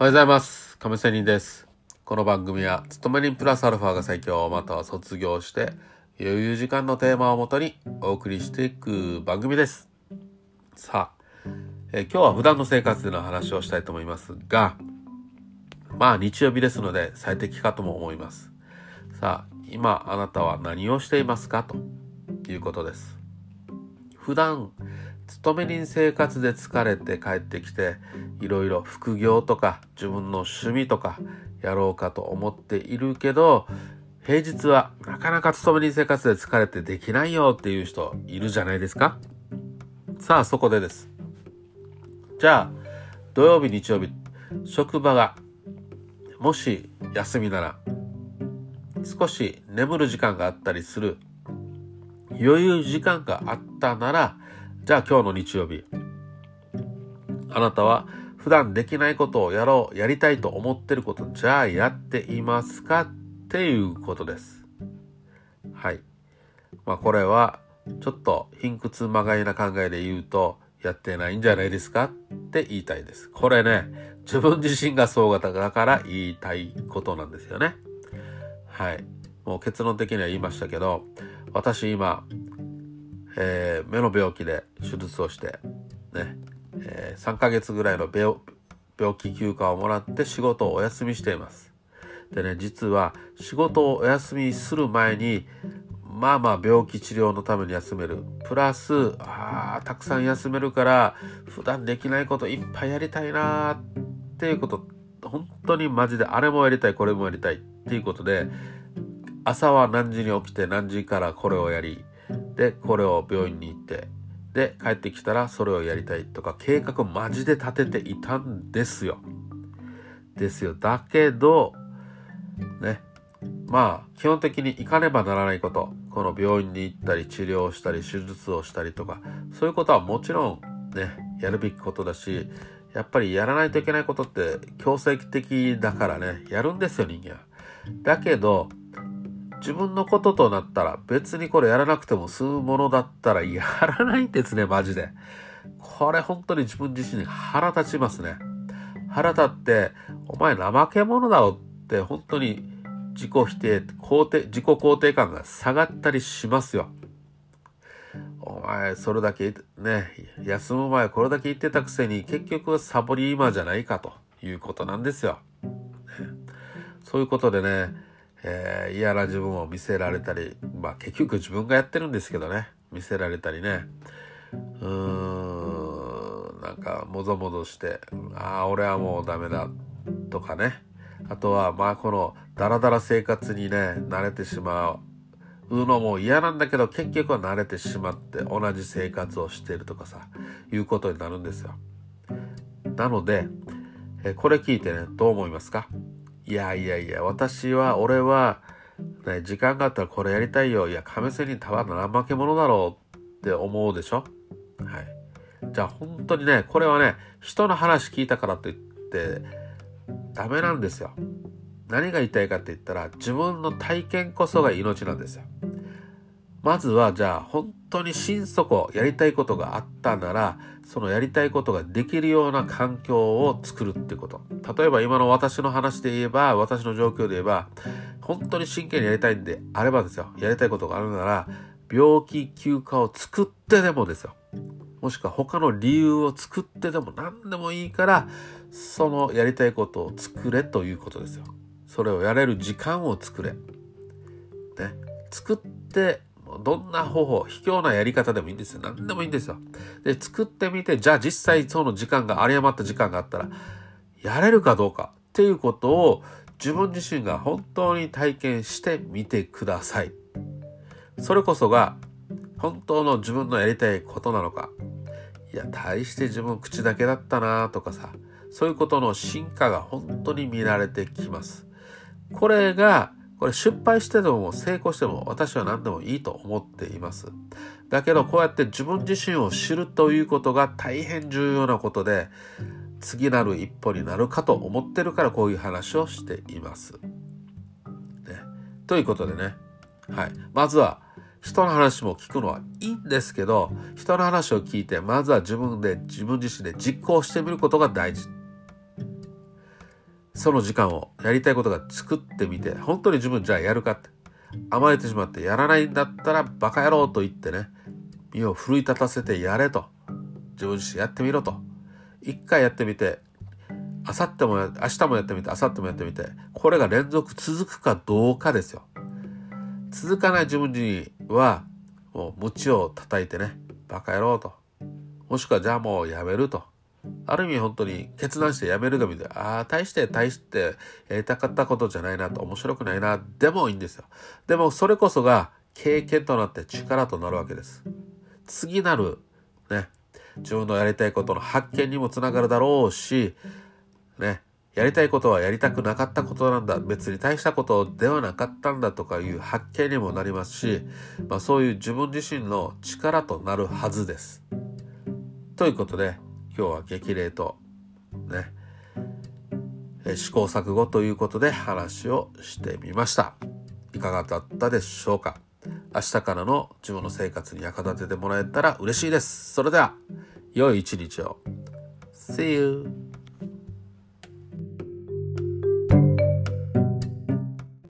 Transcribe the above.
おはようございます。亀仙人です。この番組は、勤め人プラスアルファが最強、または卒業して、余裕時間のテーマをもとにお送りしていく番組です。さあ、え今日は普段の生活での話をしたいと思いますが、まあ日曜日ですので最適かとも思います。さあ、今あなたは何をしていますか？ということです。普段勤め人生活で疲れて帰ってきていろいろ副業とか自分の趣味とかやろうかと思っているけど平日はなかなか勤め人生活で疲れてできないよっていう人いるじゃないですか。さあそこでです。じゃあ土曜日日曜日職場がもし休みなら少し眠る時間があったりする余裕時間があったならじゃあ今日の日曜日あなたは普段できないことをやろうやりたいと思ってることじゃあやっていますか？っていうことです。はい。まあこれはちょっと貧屈まがいな考えで言うとやってないんじゃないですか？って言いたいです。これね自分自身がそう型だから言いたいことなんですよね。はい。もう結論的には言いましたけど私今えー目の病気で手術をして、ね、えー3ヶ月ぐらいの病気休暇をもらって仕事をお休みしています。でね、実は仕事をお休みする前に、まあまあ病気治療のために休める。プラス、あたくさん休めるから、普段できないこといっぱいやりたいなっていうこと、本当にマジであれもやりたい、これもやりたいっていうことで、朝は何時に起きて何時からこれをやり、でこれを病院に行ってで帰ってきたらそれをやりたいとか計画マジで立てていたんですよ。ですよ。だけどねまあ基本的に行かねばならないことこの病院に行ったり治療をしたり手術をしたりとかそういうことはもちろんねやるべきことだしやっぱりやらないといけないことって強制的だからねやるんですよ人間。だけど自分のこととなったら別にこれやらなくても済むものだったらやらないんですね、マジで。これ本当に自分自身に腹立ちますね。腹立って、お前怠け者だろって本当に自己否定、肯定、自己肯定感が下がったりしますよ。お前、それだけね、休む前これだけ言ってたくせに結局サボり今じゃないかということなんですよ。そういうことでね、えー嫌な自分を見せられたり、まあ結局自分がやってるんですけどね、見せられたりね、うーん、なんかもぞもぞして、ああ、俺はもうダメだとかね、あとはまあこのダラダラ生活にね、慣れてしまうのも嫌なんだけど結局は慣れてしまって同じ生活をしているとかさ、いうことになるんですよ。なので、えこれ聞いてね、どう思いますか？いやいやいや、私は、俺は、ね、時間があったらこれやりたいよ。いや、亀仙人ただの怠け者だろうって思うでしょ？はい。じゃあ本当にね、これはね、人の話聞いたからといって、ダメなんですよ。何が言いたいかって言ったら、自分の体験こそが命なんですよ。まずは、じゃあ、本当に心底やりたいことがあったなら、そのやりたいことができるような環境を作るってこと。例えば今の私の話で言えば、私の状況で言えば、本当に真剣にやりたいんであればですよ。やりたいことがあるなら、病気休暇を作ってでもですよ。もしくは他の理由を作ってでも何でもいいから、そのやりたいことを作れということですよ。それをやれる時間を作れ。ね。作って、どんな方法、卑怯なやり方でもいいんですよ。何でもいいんですよ。で、作ってみて、じゃあ実際その時間が、有り余った時間があったら、やれるかどうかっていうことを自分自身が本当に体験してみてください。それこそが本当の自分のやりたいことなのか。いや、大して自分口だけだったなとかさ、そういうことの進化が本当に見られてきます。これが、これ失敗してでも成功しても私は何でもいいと思っています。だけどこうやって自分自身を知るということが大変重要なことで、次なる一歩になるかと思ってるからこういう話をしています。ね、ということでね、はい。まずは人の話も聞くのはいいんですけど、人の話を聞いて、まずは自分で、自分自身で実行してみることが大事。その時間をやりたいことが作ってみて、本当に自分じゃあやるかって。甘えてしまってやらないんだったらバカ野郎と言ってね、身を奮い立たせてやれと。自分自身やってみろと。一回やってみて、あさっても明日もやってみて、あさってもやってみて、これが連続続くかどうかですよ。続かない自分自身は、もう鞭を叩いてね、バカ野郎と。もしくはじゃあもうやめると。ある意味本当に決断してやめるでもいいで、ああ、大して大してやりたかったことじゃないなと、面白くないな、でもいいんですよ。でもそれこそが経験となって力となるわけです。次なる、ね、自分のやりたいことの発見にもつながるだろうし、ね、やりたいことはやりたくなかったことなんだ。別に大したことではなかったんだとかいう発見にもなりますし、まあ、そういう自分自身の力となるはずです。ということで、今日は激励とね、え試行錯誤ということで話をしてみました。いかがだったでしょうか？明日からの自分の生活に役立ててもらえたら嬉しいです。それでは、良い一日を。See you!